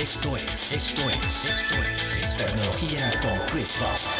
Esto es, esto es, esto es Tecnología con Chris Foster.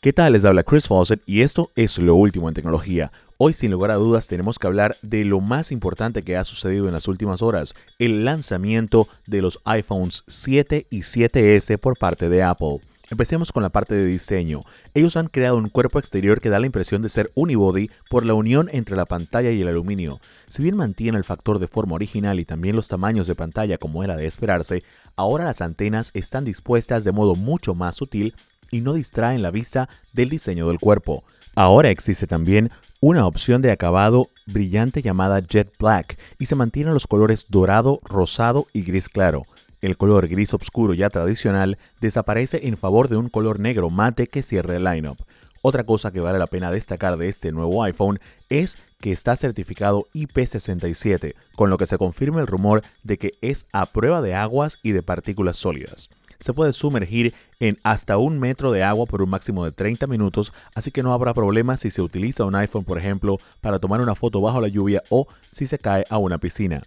¿Qué tal? Les habla Chris Fawcett y esto es lo último en tecnología. Hoy sin lugar a dudas tenemos que hablar de lo más importante que ha sucedido en las últimas horas, el lanzamiento de los iPhones 7 y 7S por parte de Apple. Empecemos con la parte de diseño. Ellos han creado un cuerpo exterior que da la impresión de ser unibody por la unión entre la pantalla y el aluminio. Si bien mantiene el factor de forma original y también los tamaños de pantalla como era de esperarse, ahora las antenas están dispuestas de modo mucho más sutil y no distraen la vista del diseño del cuerpo. Ahora existe también una opción de acabado brillante llamada Jet Black y se mantienen los colores dorado, rosado y gris claro. El color gris oscuro ya tradicional desaparece en favor de un color negro mate que cierre el lineup. Otra cosa que vale la pena destacar de este nuevo iPhone es que está certificado IP67, con lo que se confirma el rumor de que es a prueba de aguas y de partículas sólidas. Se puede sumergir en hasta un metro de agua por un máximo de 30 minutos, así que no habrá problema si se utiliza un iPhone, por ejemplo, para tomar una foto bajo la lluvia o si se cae a una piscina.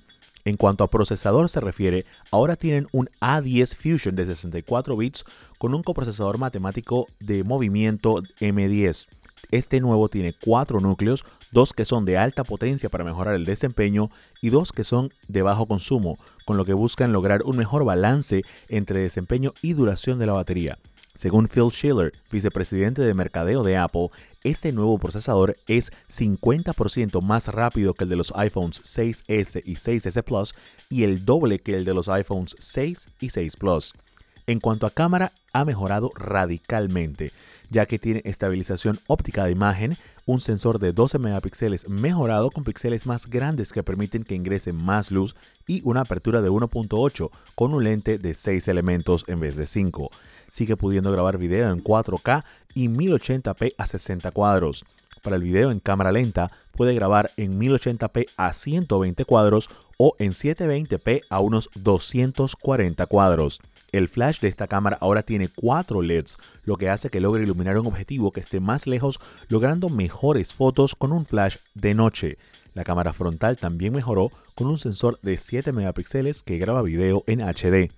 En cuanto a procesador se refiere, ahora tienen un A10 Fusion de 64 bits con un coprocesador matemático de movimiento M10. Este nuevo tiene cuatro núcleos, dos que son de alta potencia para mejorar el desempeño y dos que son de bajo consumo, con lo que buscan lograr un mejor balance entre desempeño y duración de la batería. Según Phil Schiller, vicepresidente de mercadeo de Apple, este nuevo procesador es 50% más rápido que el de los iPhones 6S y 6S Plus y el doble que el de los iPhones 6 y 6 Plus. En cuanto a cámara, ha mejorado radicalmente, ya que tiene estabilización óptica de imagen, un sensor de 12 megapíxeles mejorado con píxeles más grandes que permiten que ingrese más luz y una apertura de 1.8 con un lente de 6 elementos en vez de 5 sigue pudiendo grabar video en 4K y 1080p a 60 cuadros. Para el video en cámara lenta puede grabar en 1080p a 120 cuadros o en 720p a unos 240 cuadros. El flash de esta cámara ahora tiene 4 LEDs, lo que hace que logre iluminar un objetivo que esté más lejos, logrando mejores fotos con un flash de noche. La cámara frontal también mejoró con un sensor de 7 megapíxeles que graba video en HD.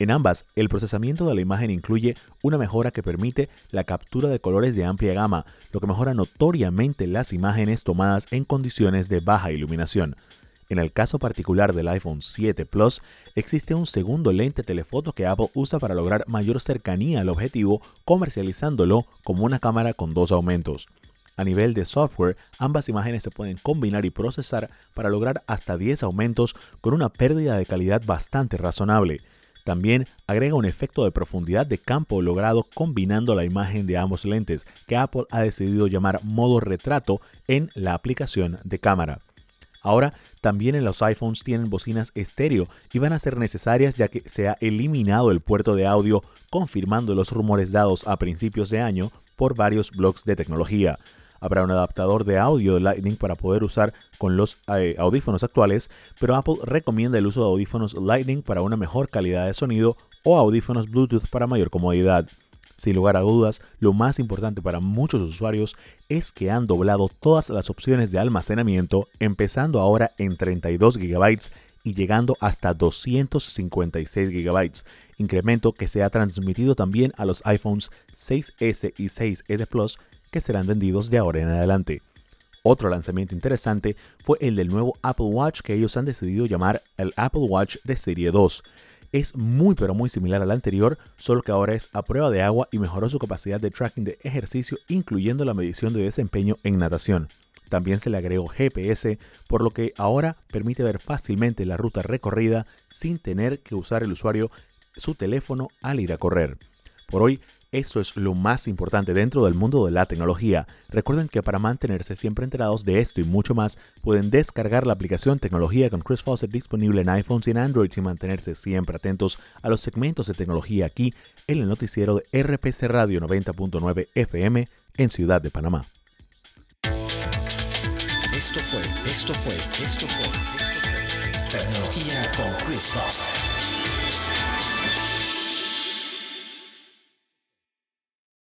En ambas, el procesamiento de la imagen incluye una mejora que permite la captura de colores de amplia gama, lo que mejora notoriamente las imágenes tomadas en condiciones de baja iluminación. En el caso particular del iPhone 7 Plus, existe un segundo lente telefoto que Apple usa para lograr mayor cercanía al objetivo, comercializándolo como una cámara con dos aumentos. A nivel de software, ambas imágenes se pueden combinar y procesar para lograr hasta 10 aumentos con una pérdida de calidad bastante razonable. También agrega un efecto de profundidad de campo logrado combinando la imagen de ambos lentes, que Apple ha decidido llamar modo retrato en la aplicación de cámara. Ahora, también en los iPhones tienen bocinas estéreo y van a ser necesarias ya que se ha eliminado el puerto de audio, confirmando los rumores dados a principios de año por varios blogs de tecnología. Habrá un adaptador de audio de Lightning para poder usar con los eh, audífonos actuales, pero Apple recomienda el uso de audífonos Lightning para una mejor calidad de sonido o audífonos Bluetooth para mayor comodidad. Sin lugar a dudas, lo más importante para muchos usuarios es que han doblado todas las opciones de almacenamiento, empezando ahora en 32 GB y llegando hasta 256 GB, incremento que se ha transmitido también a los iPhones 6S y 6S Plus que serán vendidos de ahora en adelante. Otro lanzamiento interesante fue el del nuevo Apple Watch que ellos han decidido llamar el Apple Watch de serie 2. Es muy pero muy similar al anterior, solo que ahora es a prueba de agua y mejoró su capacidad de tracking de ejercicio, incluyendo la medición de desempeño en natación. También se le agregó GPS, por lo que ahora permite ver fácilmente la ruta recorrida sin tener que usar el usuario su teléfono al ir a correr. Por hoy eso es lo más importante dentro del mundo de la tecnología. Recuerden que para mantenerse siempre enterados de esto y mucho más, pueden descargar la aplicación Tecnología con Chris Fawcett disponible en iPhones y en Android y mantenerse siempre atentos a los segmentos de tecnología aquí en el noticiero de RPC Radio 90.9 FM en Ciudad de Panamá. Esto fue, esto fue, esto fue, Tecnología con Chris Fawcett.